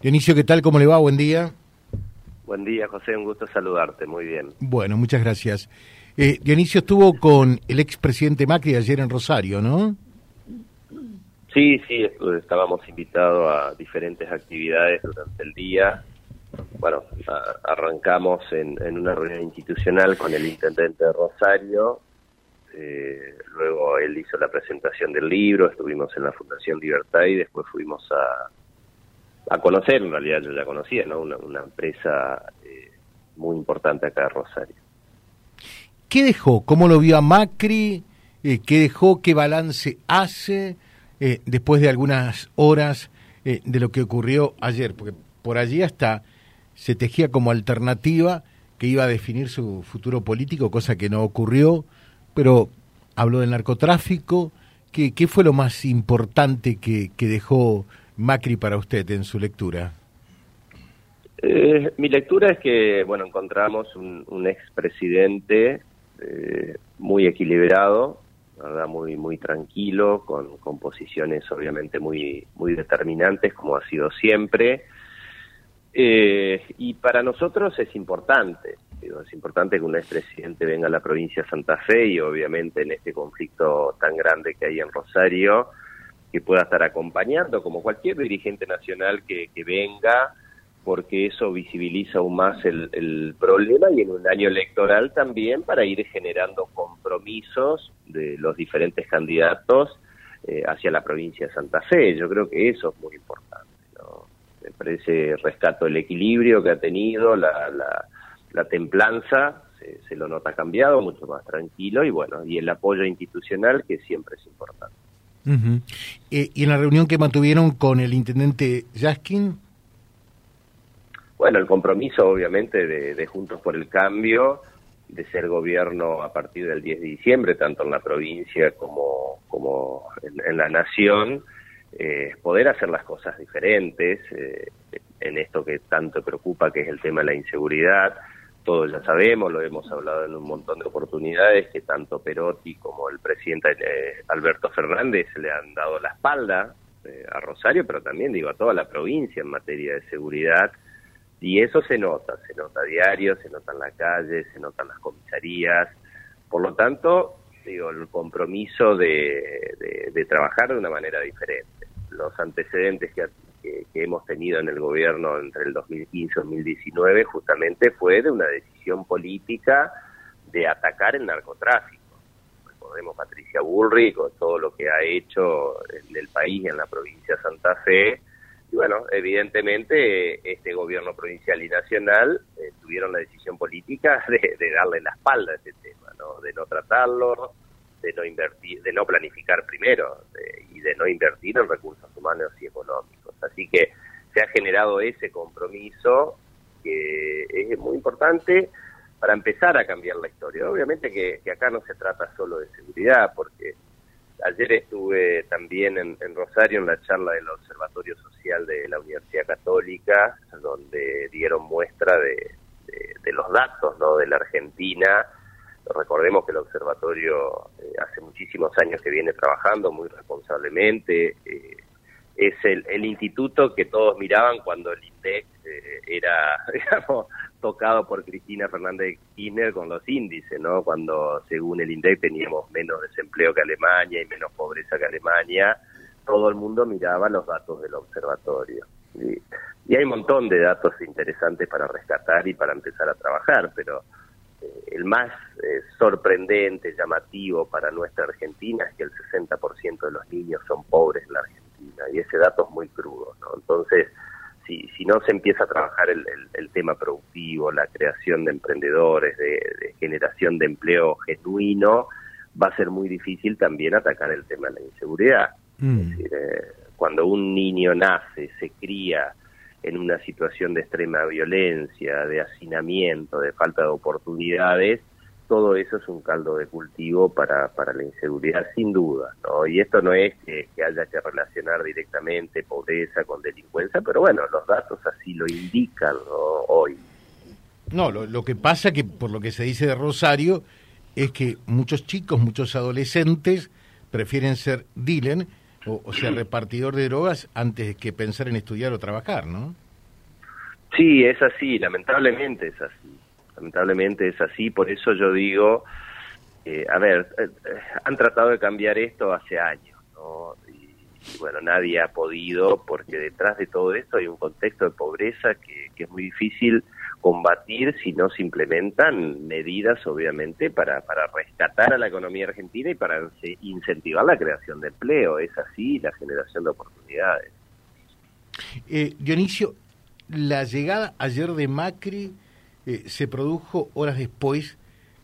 Dionisio, ¿qué tal? ¿Cómo le va? Buen día. Buen día, José. Un gusto saludarte. Muy bien. Bueno, muchas gracias. Eh, Dionisio estuvo con el expresidente Macri ayer en Rosario, ¿no? Sí, sí, estábamos invitados a diferentes actividades durante el día. Bueno, arrancamos en, una reunión institucional con el intendente de Rosario. Eh, luego él hizo la presentación del libro, estuvimos en la Fundación Libertad y después fuimos a, a conocer, en realidad yo ya conocía, ¿no? Una, empresa eh, muy importante acá de Rosario. ¿Qué dejó? ¿Cómo lo vio a Macri? Eh, ¿Qué dejó? ¿Qué balance hace eh, después de algunas horas de lo que ocurrió ayer? Porque por allí hasta se tejía como alternativa que iba a definir su futuro político, cosa que no ocurrió, pero habló del narcotráfico. ¿Qué, qué fue lo más importante que, que dejó Macri para usted en su lectura? Eh, mi lectura es que, bueno, encontramos un, un expresidente eh, muy equilibrado, verdad, muy muy tranquilo, con, con, posiciones obviamente muy muy determinantes, como ha sido siempre. Eh, y para nosotros es importante, es importante que un expresidente venga a la provincia de Santa Fe y obviamente en este conflicto tan grande que hay en Rosario, que pueda estar acompañando, como cualquier dirigente nacional que, venga, porque eso visibiliza aún más el, problema y en un año electoral también para ir generando compromisos de los diferentes candidatos eh, hacia la provincia de Santa Fe. Yo creo que eso es muy importante. ¿no? Me parece rescato el equilibrio que ha tenido, la, la, templanza, se, se, lo nota cambiado, mucho más tranquilo y bueno, y el apoyo institucional que siempre es importante. Eh, ¿Y en la reunión que mantuvieron con el intendente Jaskin? Bueno, el compromiso obviamente de, Juntos por el Cambio, de ser gobierno a partir del 10 de diciembre, tanto en la provincia como, como en, la nación, eh, poder hacer las cosas diferentes eh, en esto que tanto preocupa, que es el tema de la inseguridad, todos ya sabemos, lo hemos hablado en un montón de oportunidades, que tanto Perotti como el presidente eh, Alberto Fernández le han dado la espalda eh, a Rosario, pero también digo a toda la provincia en materia de seguridad, y eso se nota, se nota a diario, se nota en la calle, se nota en las comisarías, por lo tanto, digo, el compromiso de, de trabajar de una manera diferente. Los antecedentes que, que, hemos tenido en el gobierno entre el 2015 y 2019 justamente fue de una decisión política de atacar el narcotráfico. Recordemos Patricia Bullrich con todo lo que ha hecho en el país y en la provincia de Santa Fe. Y bueno, evidentemente este gobierno provincial y nacional eh, tuvieron la decisión política de, darle la espalda a ese tema, ¿no? de no tratarlo, de no invertir, de no planificar primero y de no invertir en recursos humanos y económicos. Así que se ha generado ese compromiso que es muy importante para empezar a cambiar la historia. Obviamente que, acá no se trata solo de seguridad, porque ayer estuve también en, Rosario en la charla del Observatorio Social de la Universidad Católica, donde dieron muestra de, de los datos ¿no? de la Argentina Recordemos que el observatorio eh, hace muchísimos años que viene trabajando muy responsablemente. Eh, es el, instituto que todos miraban cuando el INDEC eh, era, digamos, tocado por Cristina Fernández Kirchner con los índices, ¿no? Cuando, según el INDEC, teníamos menos desempleo que Alemania y menos pobreza que Alemania, todo el mundo miraba los datos del observatorio. y hay un montón de datos interesantes para rescatar y para empezar a trabajar, pero eh, el más eh, sorprendente, llamativo para nuestra Argentina es que el 60% de los niños son pobres en la Argentina y ese dato es muy crudo, ¿no? Entonces, si, si no se empieza a trabajar el, el, tema productivo, la creación de emprendedores, de, generación de empleo genuino, va a ser muy difícil también atacar el tema de la inseguridad. Mm. Es decir, eh, cuando un niño nace, se cría, en una situación de extrema violencia, de hacinamiento, de falta de oportunidades, todo eso es un caldo de cultivo para, para la inseguridad, sin duda. ¿no? Y esto no es que, haya que relacionar directamente pobreza con delincuencia, pero bueno, los datos así lo indican hoy. No, lo, lo que pasa que, por lo que se dice de Rosario, es que muchos chicos, muchos adolescentes prefieren ser Dylan o, sea repartidor de drogas antes que pensar en estudiar o trabajar, ¿no? Sí, es así, lamentablemente es así. Lamentablemente es así, por eso yo digo, eh, a ver, eh, eh, han tratado de cambiar esto hace años, ¿no? Y, bueno, nadie ha podido, porque detrás de todo esto hay un contexto de pobreza que, que es muy difícil combatir si no se implementan medidas, obviamente, para, para rescatar a la economía argentina y para incentivar la creación de empleo. Es así la generación de oportunidades. Eh, Dionisio, la llegada ayer de Macri eh, se produjo horas después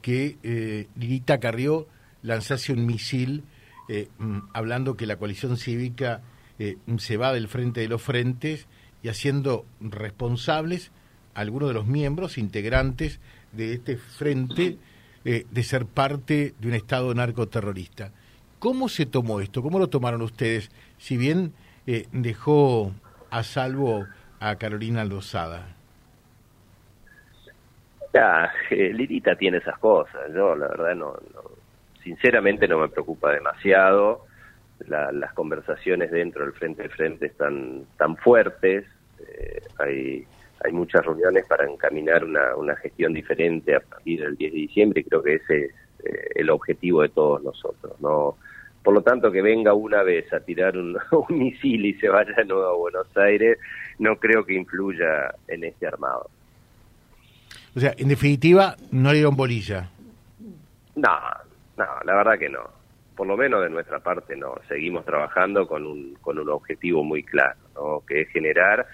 que eh, Lirita Carrió lanzase un misil eh, mm, hablando que la coalición cívica se va del frente de los frentes y haciendo responsables a algunos de los miembros integrantes de este frente de ser parte de un Estado narcoterrorista. ¿Cómo se tomó esto? ¿Cómo lo tomaron ustedes? Si bien dejó a salvo a Carolina Lozada? Eh, Lirita tiene esas cosas. Yo, la verdad, no, sinceramente no me preocupa demasiado. las conversaciones dentro del frente frente están tan fuertes. Eh, hay, hay muchas reuniones para encaminar una, una gestión diferente a partir del 10 de diciembre y creo que ese es eh, el objetivo de todos nosotros. No por lo tanto, que venga una vez a tirar un, misil y se vaya de nuevo a Buenos Aires, no creo que influya en este armado. O sea, en definitiva, no le dieron bolilla. No, no, la verdad que no. Por lo menos de nuestra parte no. Seguimos trabajando con un, con un objetivo muy claro, ¿no? que es generar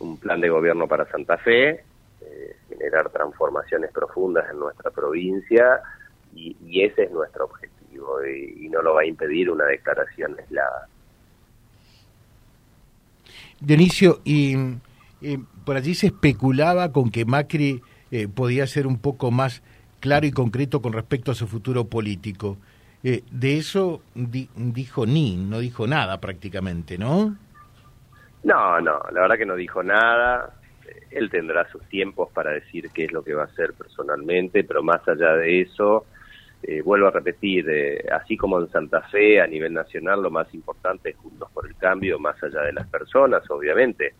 un plan de gobierno para Santa Fe, eh, generar transformaciones profundas en nuestra provincia y, y ese es nuestro objetivo y, no lo va a impedir una declaración aislada. Dionisio, y por allí se especulaba con que Macri eh, podía ser un poco más claro y concreto con respecto a su futuro político. Eh, de eso dijo ni, no dijo nada prácticamente, ¿no? No, no, la verdad que no dijo nada. Él tendrá sus tiempos para decir qué es lo que va a hacer personalmente, pero más allá de eso, eh, vuelvo a repetir, eh, así como en Santa Fe a nivel nacional, lo más importante es Juntos por el Cambio, más allá de las personas, obviamente.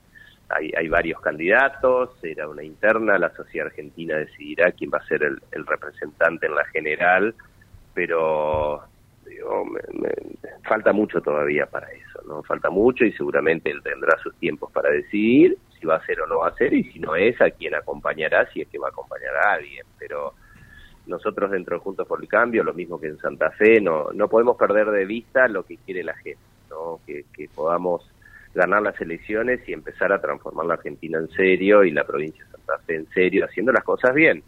Hay, hay varios candidatos, era una interna, la sociedad argentina decidirá quién va a ser el, representante en la general, pero digo, me, falta mucho todavía para eso, ¿no? Falta mucho y seguramente él tendrá sus tiempos para decidir si va a ser o no va a ser y si no es, a quién acompañará, si es que va a acompañar a alguien, pero nosotros dentro de Juntos por el Cambio, lo mismo que en Santa Fe, no, no podemos perder de vista lo que quiere la gente, ¿no? que, podamos ganar las elecciones y empezar a transformar la Argentina en serio y la provincia de Santa Fe en serio, haciendo las cosas bien,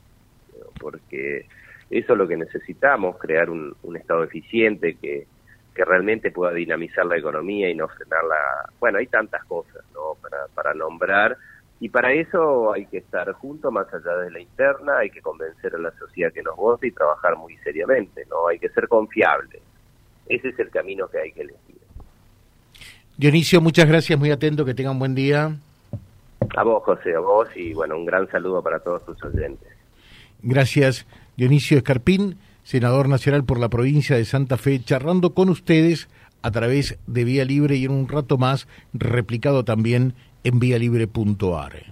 porque eso es lo que necesitamos, crear un, Estado eficiente que, que realmente pueda dinamizar la economía y no frenarla. Bueno, hay tantas cosas ¿no? para, para nombrar y para eso hay que estar juntos, más allá de la interna, hay que convencer a la sociedad que nos vote y trabajar muy seriamente, ¿no? Hay que ser confiables. Ese es el camino que hay que elegir. Dionisio, muchas gracias, muy atento, que tengan buen día. A vos, José, a vos y bueno, un gran saludo para todos tus oyentes. Gracias, Dionisio Escarpín, senador nacional por la provincia de Santa Fe, charlando con ustedes a través de Vía Libre y en un rato más replicado también en vialibre.ar